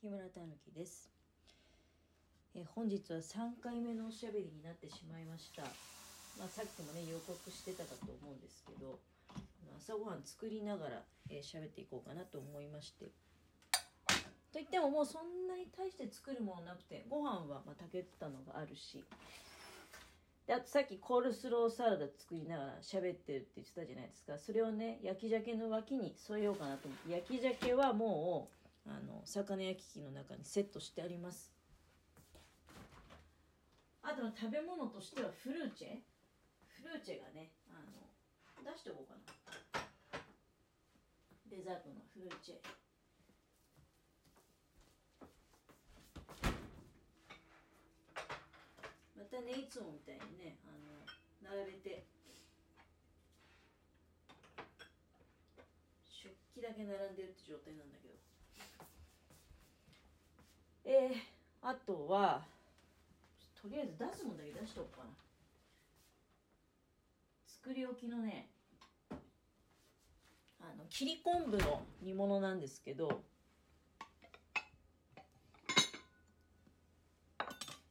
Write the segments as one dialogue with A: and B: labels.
A: 木村たぬきです、え本日は3回目のおしゃべりになってしまいました、まあ、さっきもね予告してたかと思うんですけど朝ごはん作りながらえー喋、っていこうかなと思いまして。といってももうそんなに大して作るものなくてご飯はまあ炊けてたのがあるし。であとさっきコールスローサラダ作りながら喋ってるって言ってたじゃないですか。それをね焼き鮭の脇に添えようかなと思って。焼き鮭はもうあの魚焼き器の中にセットしてあります。あとの食べ物としてはフルーチェ。フルーチェがねあの出しておこうかな。デザートのフルーチェ。またねいつもみたいにねあの並べて。食器だけ並んでるって状態なんだけど。えー、あとはとりあえず出すもんだけ出しておこうかな。作り置きのねあの切り昆布の煮物なんですけど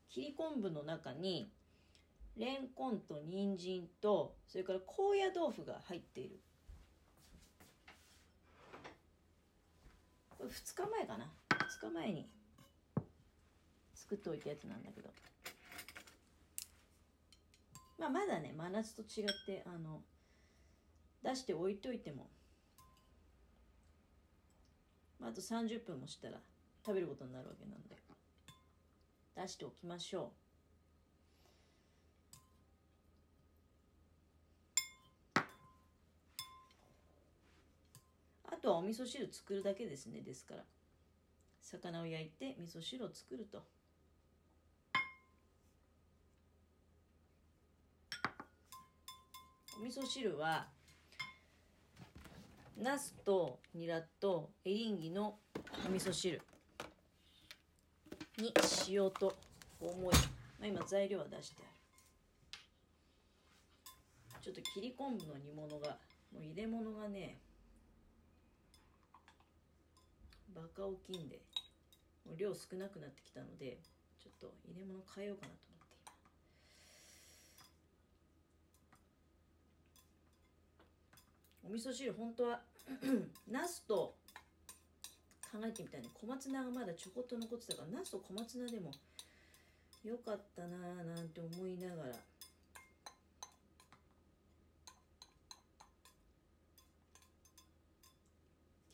A: 切り昆布の中にレンコンと人参とそれから高野豆腐が入っている。これ2日前かな？2日前に作っておいたやつなんだけど。まあまだね真夏と違ってあの出して置いといても、まあ、あと30分もしたら食べることになるわけなんで。出しておきましょう。あとはお味噌汁作るだけですねですから。魚を焼いて味噌汁を作ると。味噌汁はナスとニラとエリンギのお味噌汁に塩と大盛り、まあ、今材料は出してある。ちょっと切り昆布の煮物がもう入れ物がねバカ大きいんでもう量少なくなってきたのでちょっと入れ物変えようかなと思って今お味噌汁本当は ナスと考えてみたいね。小松菜がまだちょこっと残ってたからナスと小松菜でもよかったなぁなんて思いながら。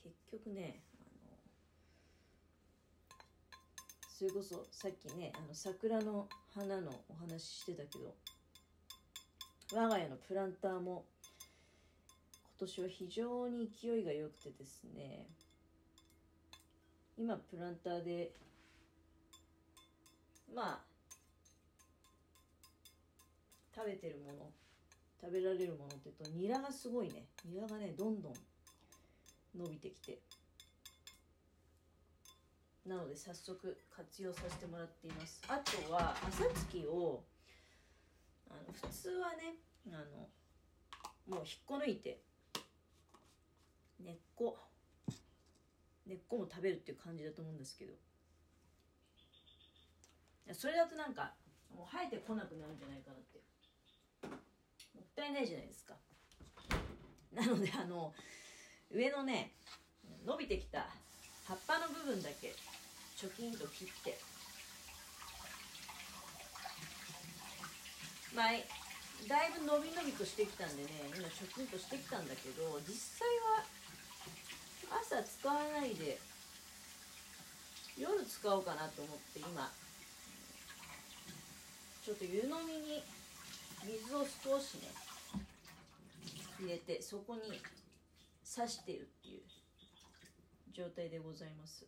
A: 結局ねあのそれこそさっきねあの桜の花のお話ししてたけど我が家のプランターも今年は非常に勢いが良くてですね今プランターでまあ食べてるもの食べられるものっていうとニラがすごいね。ニラがねどんどん伸びてきて。なので早速活用させてもらっています。あとは朝月をあの普通はねあのもう引っこ抜いて根っこ。根っこも食べるっていう感じだと思うんですけど。それだとなんかもう生えてこなくなるんじゃないかなって。もったいないじゃないですか。なのであの上のね伸びてきた葉っぱの部分だけチョキンと切って。まあだいぶ伸び伸びとしてきたんでね今チョキンとしてきたんだけど実際は朝使わないで夜使おうかなと思って今。ちょっと湯飲みに水を少しね入れてそこに刺してるっていう状態でございます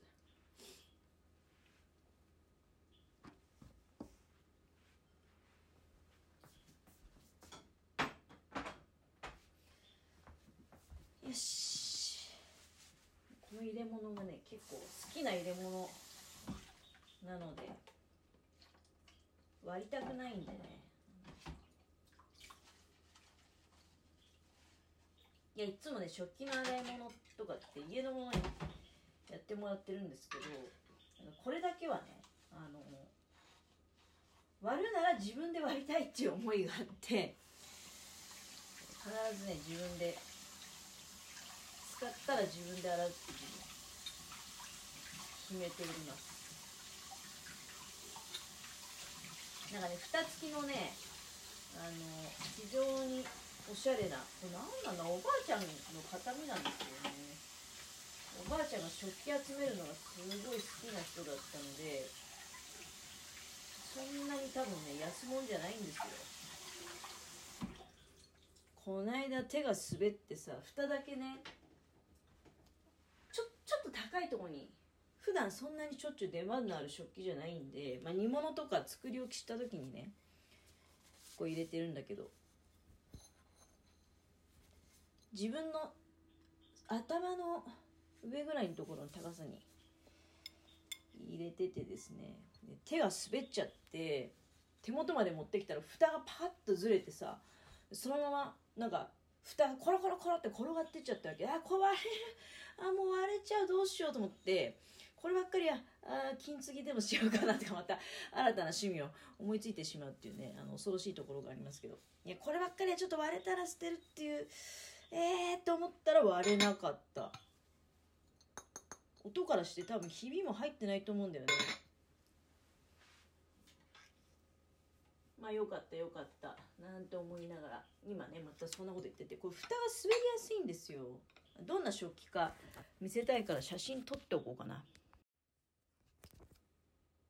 A: よしこの入れ物がね結構好きな入れ物なので割りたくないんでね。いやいつもね食器の洗い物とかって家のものにやってもらってるんですけどこれだけはねあの割るなら自分で割りたいっていう思いがあって必ずね自分で使ったら自分で洗うっていう。決めております。なんかね蓋付きのねあの非常におしゃれなこれ何なんだおばあちゃんの形見なんですよね。おばあちゃんが食器集めるのがすごい好きな人だったのでそんなに多分ね安物じゃないんですよ。こないだ手が滑ってさ蓋だけねちょちょっと高いとこに普段そんなにしょっちゅう出番のある食器じゃないんで、まあ、煮物とか作り置きした時にねこう入れてるんだけど自分の頭の上ぐらいのところの高さに入れててですね手が滑っちゃって手元まで持ってきたら蓋がパッとずれてさそのままなんか蓋がコロコロコロって転がってっちゃったわけ。あこれ割れるあもう割れちゃう。どうしようと思ってこればっかりはあ金継ぎでもしようかなとかまた新たな趣味を思いついてしまうっていうねあの恐ろしいところがありますけど。いやこればっかりはちょっと割れたら捨てるっていうえーと思ったら割れなかった。音からして多分ひびも入ってないと思うんだよね。まあよかったよかった。なんて思いながら。今ねまたそんなこと言ってて。これ蓋が滑りやすいんですよ。どんな食器か見せたいから写真撮っておこうかな。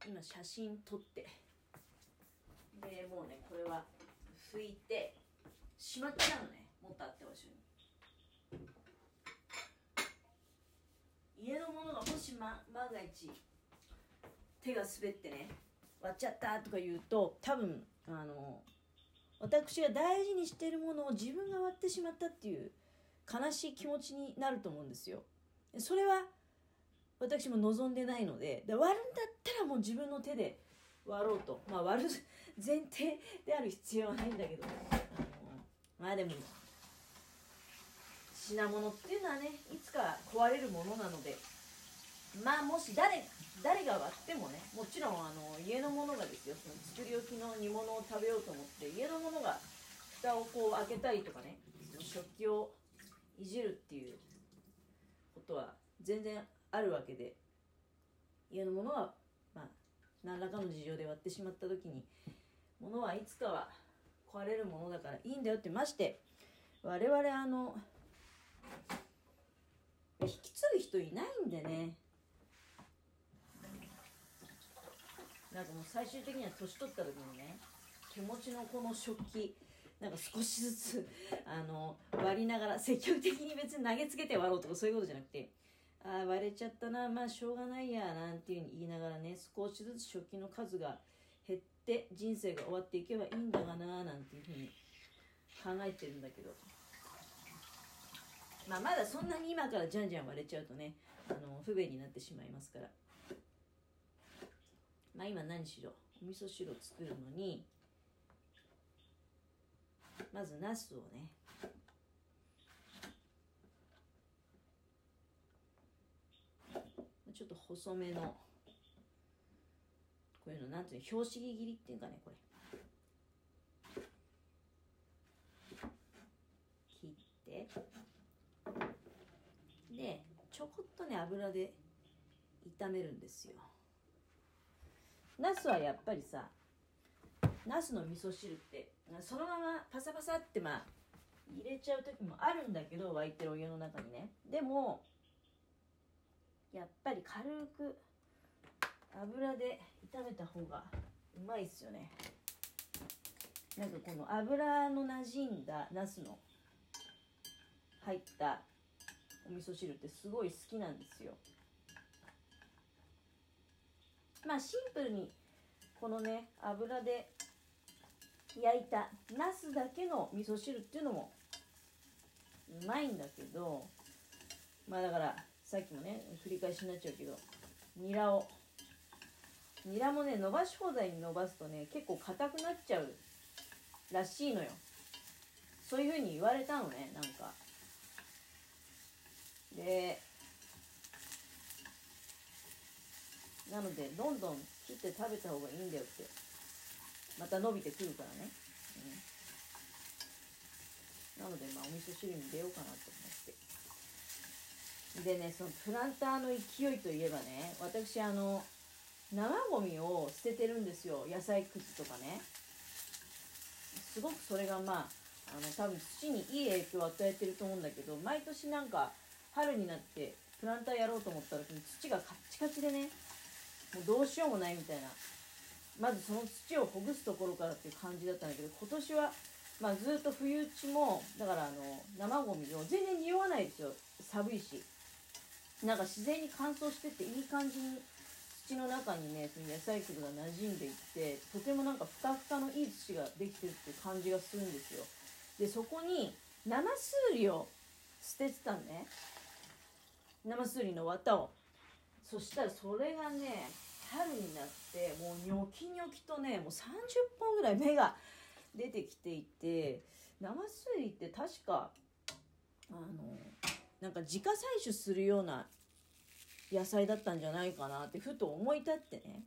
A: 今写真撮ってでもうねこれは拭いてしまっちゃうのねもっとあってほしい家のものがもし、ま、万が一手が滑ってね割っちゃったとか言うと多分あの私が大事にしてるものを自分が割ってしまったっていう悲しい気持ちになると思うんですよ。それは私も望んでないのでで割るんだったらもう自分の手で割ろうと、まあ、割る 前提である必要はないんだけど。あのまあでも品物っていうのはねいつか壊れるものなので。まあもし誰誰が割ってもねもちろんあの家のものがですよ。その作り置きの煮物を食べようと思って家のものが蓋をこう開けたりとかね食器をいじるっていうことは全然あるわけで。家のものはまあ何らかの事情で割ってしまった時に物はいつかは壊れるものだからいいんだよってまして我々あの引き継ぐ人いないんでね。なんかもう最終的には年取った時にね手持ちのこの食器なんか少しずつあの割りながら積極的に別に投げつけて割ろうとかそういうことじゃなくてああ割れちゃったなまあしょうがないやなんていうふうに言いながらね少しずつ食器の数が減って人生が終わっていけばいいんだがななんていうふうに考えてるんだけど、まあ、まだそんなに今からじゃんじゃん割れちゃうとねあの不便になってしまいますから。まあ今何しろお味噌汁を作るのにまずナスをねちょっと細めのこういうのなんていうの拍子切りっていうかねこれ。切って。でちょこっとね油で炒めるんですよ。ナスはやっぱりさナスの味噌汁ってそのままパサパサってまあ入れちゃう時もあるんだけど沸いてるお湯の中にね。でもやっぱり軽く油で炒めた方がうまいっすよね。なんかこの油の馴染んだナスの入ったお味噌汁ってすごい好きなんですよ。まあシンプルにこのね油で焼いたナスだけの味噌汁っていうのもうまいんだけどまあだからさっきもね繰り返しになっちゃうけど。ニラを。ニラもね伸ばし放題に伸ばすとね結構硬くなっちゃうらしいのよ。そういうふうに言われたのねなんか。でなのでどんどん切って食べた方がいいんだよって。また伸びてくるからね、うん、なのでまあお味噌汁に出ようかなと思って。でねそのプランターの勢いといえばね私あの生ゴミを捨ててるんですよ。野菜くずとかね。すごくそれがまああの多分土にいい影響を与えてると思うんだけど毎年なんか春になってプランターやろうと思った時に土がカッチカチでねもうどうしようもないみたいな。まずその土をほぐすところからっていう感じだったんだけど今年は、まあ、ずっと冬打ちもだからあの生ゴミを全然匂わないですよ。寒いし。なんか自然に乾燥してていい感じに土の中にねその野菜くずが馴染んでいってとてもなんかふかふかのいい土ができてるって感じがするんですよ。でそこに生すうりを捨ててたんね。生すうりの綿を。そしたらそれがね春になってもうニョキニョキとねもう30本ぐらい芽が出てきていて生すうりって確かあのなんか自家採取するような野菜だったんじゃないかなってふと思い立ってね。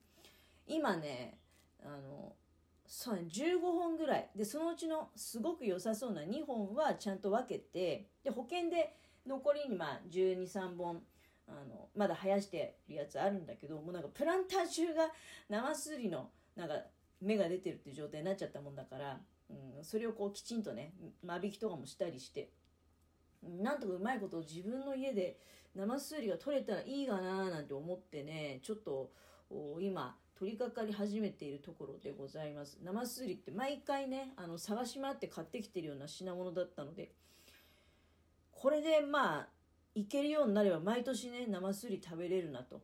A: 今ねあのそうね15本ぐらい。でそのうちのすごく良さそうな2本はちゃんと分けてで保険で残りにまあ123本あのまだ生やしてるやつあるんだけどもうなんかプランター中が生すりのなんか芽が出てるっていう状態になっちゃったもんだから、うん、それをこうきちんとね間引きとかもしたりしてなんとかうまいこと自分の家で生すりが取れたらいいかななんて思ってねちょっと今取り掛かり始めているところでございます。生すりって毎回ねあの探し回って買ってきてるような品物だったのでこれでまあいけるようになれば毎年ね生すり食べれるなと。